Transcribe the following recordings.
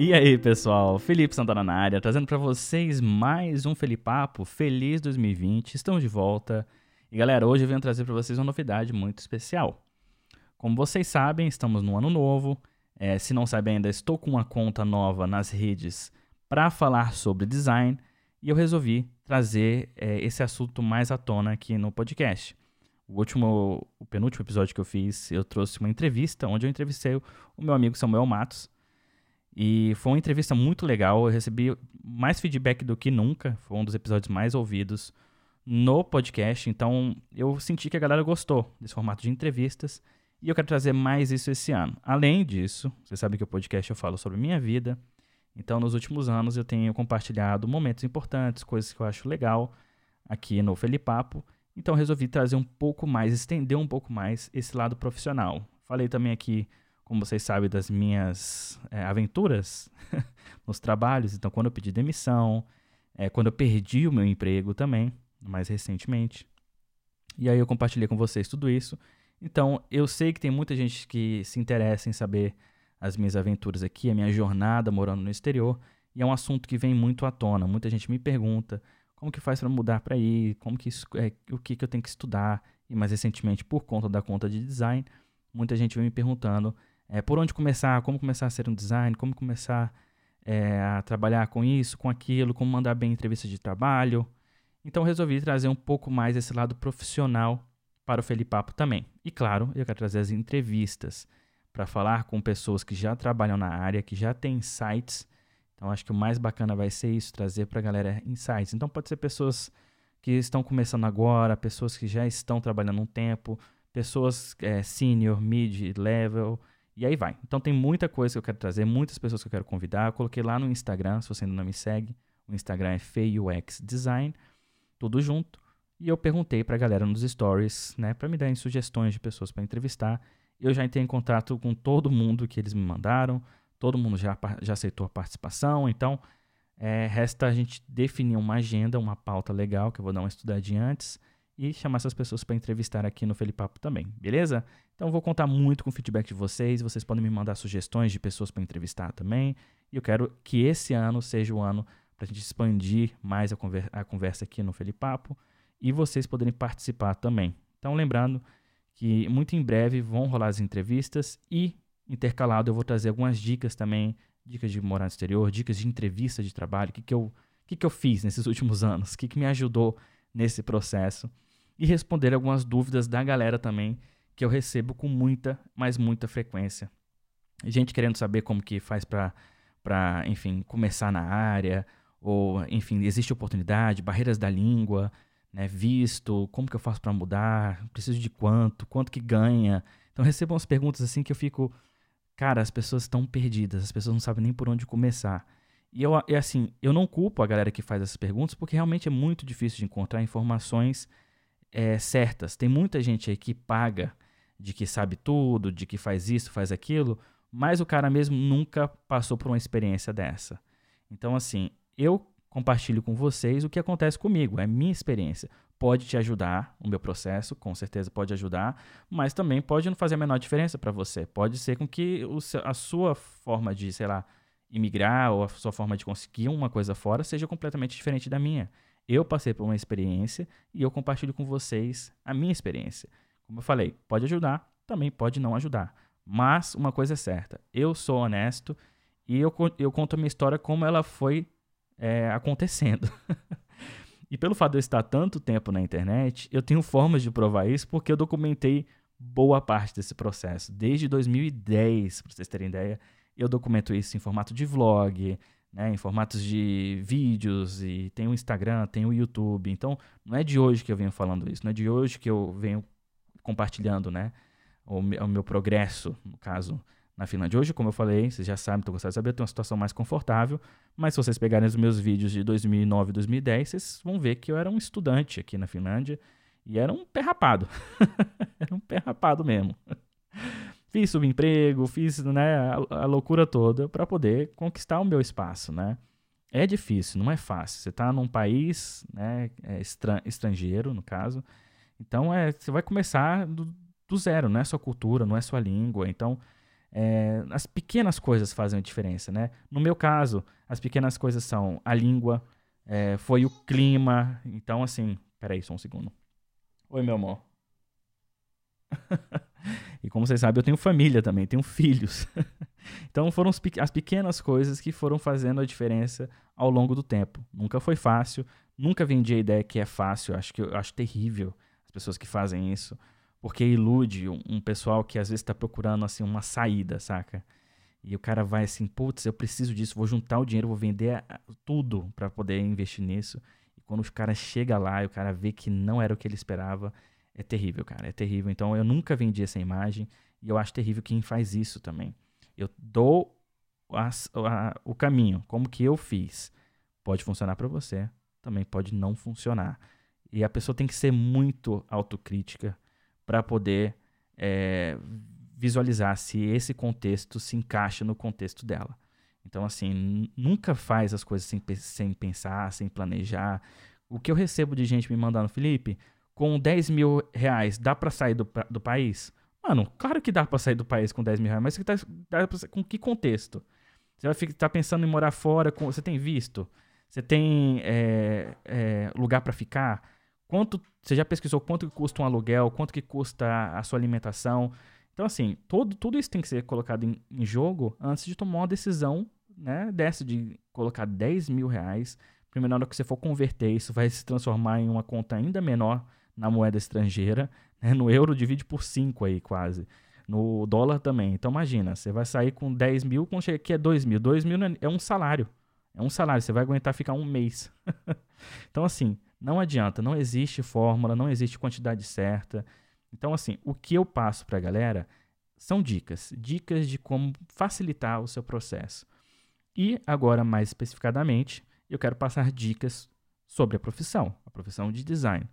E aí, pessoal? Felipe Santana na área, trazendo para vocês mais um Felipapo. Feliz 2020, estamos de volta. E galera, hoje eu venho trazer para vocês uma novidade muito especial. Como vocês sabem, estamos no ano novo. É, se não sabem ainda, estou com uma conta nova nas redes para falar sobre design e eu resolvi trazer é, esse assunto mais à tona aqui no podcast. O último, o penúltimo episódio que eu fiz, eu trouxe uma entrevista onde eu entrevistei o meu amigo Samuel Matos e foi uma entrevista muito legal. Eu recebi mais feedback do que nunca. Foi um dos episódios mais ouvidos no podcast. Então eu senti que a galera gostou desse formato de entrevistas. E eu quero trazer mais isso esse ano. Além disso, você sabe que o podcast eu falo sobre minha vida. Então, nos últimos anos, eu tenho compartilhado momentos importantes, coisas que eu acho legal aqui no Felipapo. Então, resolvi trazer um pouco mais, estender um pouco mais esse lado profissional. Falei também aqui como vocês sabem, das minhas é, aventuras nos trabalhos. Então, quando eu pedi demissão, é, quando eu perdi o meu emprego também, mais recentemente. E aí eu compartilhei com vocês tudo isso. Então, eu sei que tem muita gente que se interessa em saber as minhas aventuras aqui, a minha jornada morando no exterior. E é um assunto que vem muito à tona. Muita gente me pergunta como que faz para mudar para aí, como que é, o que, que eu tenho que estudar. E mais recentemente, por conta da conta de design, muita gente vem me perguntando é, por onde começar, como começar a ser um design, como começar é, a trabalhar com isso, com aquilo, como mandar bem entrevista de trabalho. Então resolvi trazer um pouco mais esse lado profissional para o Felipapo também. E claro, eu quero trazer as entrevistas para falar com pessoas que já trabalham na área, que já têm insights. Então acho que o mais bacana vai ser isso, trazer para a galera insights. Então pode ser pessoas que estão começando agora, pessoas que já estão trabalhando um tempo, pessoas é, senior, mid, level, e aí vai. Então tem muita coisa que eu quero trazer, muitas pessoas que eu quero convidar. Eu coloquei lá no Instagram, se você ainda não me segue. O Instagram é FeiUX Design, tudo junto. E eu perguntei pra galera nos stories, né, para me darem sugestões de pessoas para entrevistar. Eu já entrei em contato com todo mundo que eles me mandaram, todo mundo já, já aceitou a participação, então é, resta a gente definir uma agenda, uma pauta legal, que eu vou dar uma estudadinha antes, e chamar essas pessoas para entrevistar aqui no Felipapo também, beleza? Então vou contar muito com o feedback de vocês, vocês podem me mandar sugestões de pessoas para entrevistar também, e eu quero que esse ano seja o ano para a gente expandir mais a, conver a conversa aqui no Felipapo e vocês poderem participar também. Então lembrando que muito em breve vão rolar as entrevistas e intercalado eu vou trazer algumas dicas também, dicas de morar no exterior, dicas de entrevista de trabalho, o que, que, eu, que, que eu fiz nesses últimos anos, o que, que me ajudou nesse processo e responder algumas dúvidas da galera também que eu recebo com muita, mas muita frequência. Gente querendo saber como que faz para enfim, começar na área, ou, enfim, existe oportunidade, barreiras da língua, né, visto, como que eu faço para mudar, preciso de quanto, quanto que ganha. Então recebo umas perguntas assim que eu fico, cara, as pessoas estão perdidas, as pessoas não sabem nem por onde começar. E eu, é assim, eu não culpo a galera que faz essas perguntas, porque realmente é muito difícil de encontrar informações é, certas. Tem muita gente aí que paga de que sabe tudo, de que faz isso, faz aquilo, mas o cara mesmo nunca passou por uma experiência dessa. Então, assim, eu compartilho com vocês o que acontece comigo, é minha experiência. Pode te ajudar o meu processo, com certeza pode ajudar, mas também pode não fazer a menor diferença para você. Pode ser com que a sua forma de, sei lá, imigrar ou a sua forma de conseguir uma coisa fora seja completamente diferente da minha. Eu passei por uma experiência e eu compartilho com vocês a minha experiência. Como eu falei, pode ajudar, também pode não ajudar. Mas uma coisa é certa, eu sou honesto e eu, eu conto a minha história como ela foi é, acontecendo. e pelo fato de eu estar tanto tempo na internet, eu tenho formas de provar isso porque eu documentei boa parte desse processo. Desde 2010, para vocês terem ideia, eu documento isso em formato de vlog, né, em formatos de vídeos, e tem o Instagram, tem o YouTube. Então, não é de hoje que eu venho falando isso, não é de hoje que eu venho compartilhando né, o, o meu progresso, no caso, na Finlândia. Hoje, como eu falei, vocês já sabem, estou gostando de saber, eu tenho uma situação mais confortável, mas se vocês pegarem os meus vídeos de 2009 e 2010, vocês vão ver que eu era um estudante aqui na Finlândia e era um pé rapado. era um pé rapado mesmo. Fiz subemprego, fiz né, a, a loucura toda para poder conquistar o meu espaço, né? é difícil, não é fácil. Você está num país né, é estrangeiro, no caso. Então, é, você vai começar do, do, zero, não é sua cultura, não é sua língua. Então, é, as pequenas coisas fazem a diferença, né? No meu caso, as pequenas coisas são a língua, é, foi o clima. Então, assim, peraí, só um segundo. Oi, meu amor. e como vocês sabem, eu tenho família também, tenho filhos. então foram as pequenas coisas que foram fazendo a diferença ao longo do tempo. Nunca foi fácil, nunca vendi a ideia que é fácil, acho que eu acho terrível as pessoas que fazem isso, porque ilude um, um pessoal que às vezes está procurando assim uma saída, saca? E o cara vai assim, putz, eu preciso disso, vou juntar o dinheiro, vou vender tudo para poder investir nisso. E quando o cara chega lá e o cara vê que não era o que ele esperava, é terrível, cara, é terrível. Então eu nunca vendi essa imagem e eu acho terrível quem faz isso também. Eu dou a, a, o caminho, como que eu fiz. Pode funcionar para você, também pode não funcionar. E a pessoa tem que ser muito autocrítica para poder é, visualizar se esse contexto se encaixa no contexto dela. Então, assim, nunca faz as coisas sem, sem pensar, sem planejar. O que eu recebo de gente me mandando, Felipe, com 10 mil reais, dá para sair do, do país? Mano, claro que dá para sair do país com 10 mil reais, mas tá, dá pra, com que contexto? Você vai estar tá pensando em morar fora, com, você tem visto? Você tem é, é, lugar para ficar? Quanto você já pesquisou quanto que custa um aluguel? Quanto que custa a sua alimentação? Então, assim, todo, tudo isso tem que ser colocado em, em jogo antes de tomar uma decisão né, dessa de colocar 10 mil reais. Primeiro, na hora que você for converter, isso vai se transformar em uma conta ainda menor na moeda estrangeira. Né? No euro divide por 5 aí quase. No dólar também. Então imagina, você vai sair com 10 mil, quando chega aqui é 2 mil. 2 mil é, é um salário. É um salário, você vai aguentar ficar um mês. então assim, não adianta, não existe fórmula, não existe quantidade certa. Então assim, o que eu passo para a galera são dicas. Dicas de como facilitar o seu processo. E agora, mais especificadamente, eu quero passar dicas sobre a profissão, a profissão de design.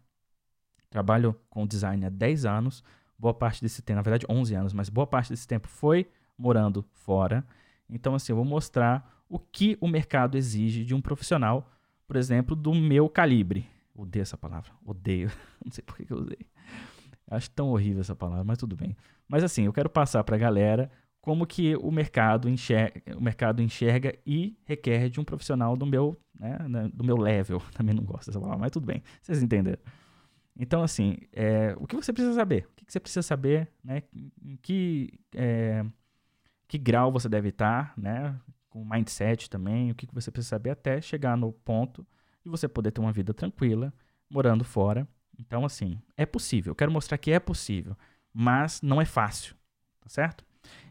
Trabalho com design há 10 anos, boa parte desse tempo, na verdade 11 anos, mas boa parte desse tempo foi morando fora. Então, assim, eu vou mostrar o que o mercado exige de um profissional, por exemplo, do meu calibre. Odeio essa palavra, odeio. Não sei por que eu usei. Acho tão horrível essa palavra, mas tudo bem. Mas assim, eu quero passar para a galera como que o mercado enxerga, o mercado enxerga e requer de um profissional do meu, né, do meu level. Também não gosto dessa palavra, mas tudo bem. Vocês entenderam. Então, assim, é, o que você precisa saber? O que você precisa saber, né? Em que, é, que grau você deve estar, né? Com mindset também, o que você precisa saber até chegar no ponto de você poder ter uma vida tranquila, morando fora. Então, assim, é possível. Eu quero mostrar que é possível, mas não é fácil, tá certo?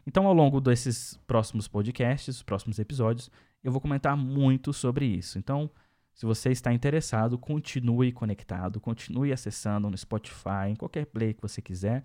Então, ao longo desses próximos podcasts, os próximos episódios, eu vou comentar muito sobre isso. Então, se você está interessado, continue conectado, continue acessando no Spotify, em qualquer play que você quiser.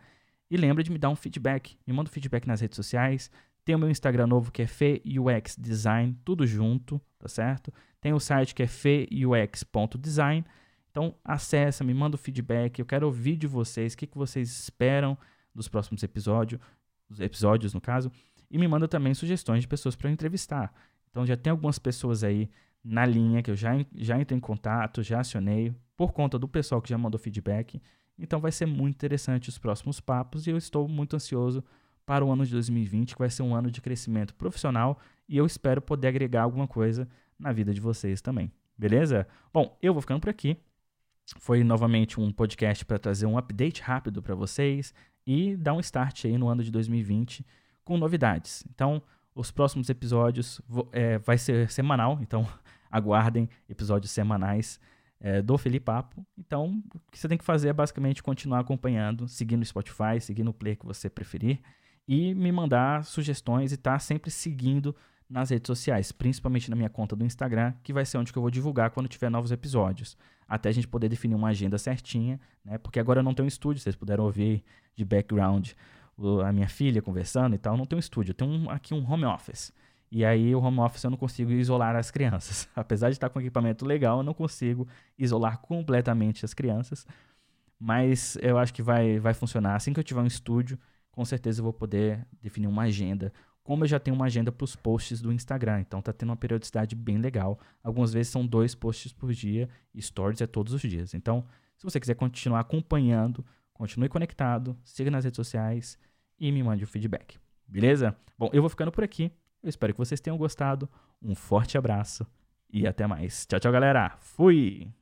E lembre de me dar um feedback. Me manda um feedback nas redes sociais. Tem o meu Instagram novo que é FEUX Design, tudo junto, tá certo? Tem o site que é feux.design. Então acessa, me manda o feedback. Eu quero ouvir de vocês o que, que vocês esperam dos próximos episódios, dos episódios no caso, e me manda também sugestões de pessoas para entrevistar. Então já tem algumas pessoas aí na linha, que eu já, já entrei em contato, já acionei, por conta do pessoal que já mandou feedback. Então vai ser muito interessante os próximos papos e eu estou muito ansioso para o ano de 2020, que vai ser um ano de crescimento profissional e eu espero poder agregar alguma coisa na vida de vocês também. Beleza? Bom, eu vou ficando por aqui. Foi novamente um podcast para trazer um update rápido para vocês e dar um start aí no ano de 2020 com novidades. Então, os próximos episódios é, vai ser semanal, então aguardem episódios semanais é, do Felipe Papo. Então, o que você tem que fazer é basicamente continuar acompanhando, seguindo o Spotify, seguindo o play que você preferir e me mandar sugestões e estar tá sempre seguindo nas redes sociais, principalmente na minha conta do Instagram, que vai ser onde que eu vou divulgar quando tiver novos episódios, até a gente poder definir uma agenda certinha, né? Porque agora eu não tenho um estúdio, vocês puderam ouvir de background a minha filha conversando e tal, não tem um estúdio, eu tenho um, aqui um home office. E aí o home office eu não consigo isolar as crianças. Apesar de estar com equipamento legal, eu não consigo isolar completamente as crianças. Mas eu acho que vai, vai funcionar. Assim que eu tiver um estúdio, com certeza eu vou poder definir uma agenda como eu já tenho uma agenda para os posts do Instagram, então tá tendo uma periodicidade bem legal. Algumas vezes são dois posts por dia stories é todos os dias. Então, se você quiser continuar acompanhando, continue conectado, siga nas redes sociais e me mande o feedback. Beleza? Bom, eu vou ficando por aqui. Eu espero que vocês tenham gostado. Um forte abraço e até mais. Tchau, tchau, galera. Fui!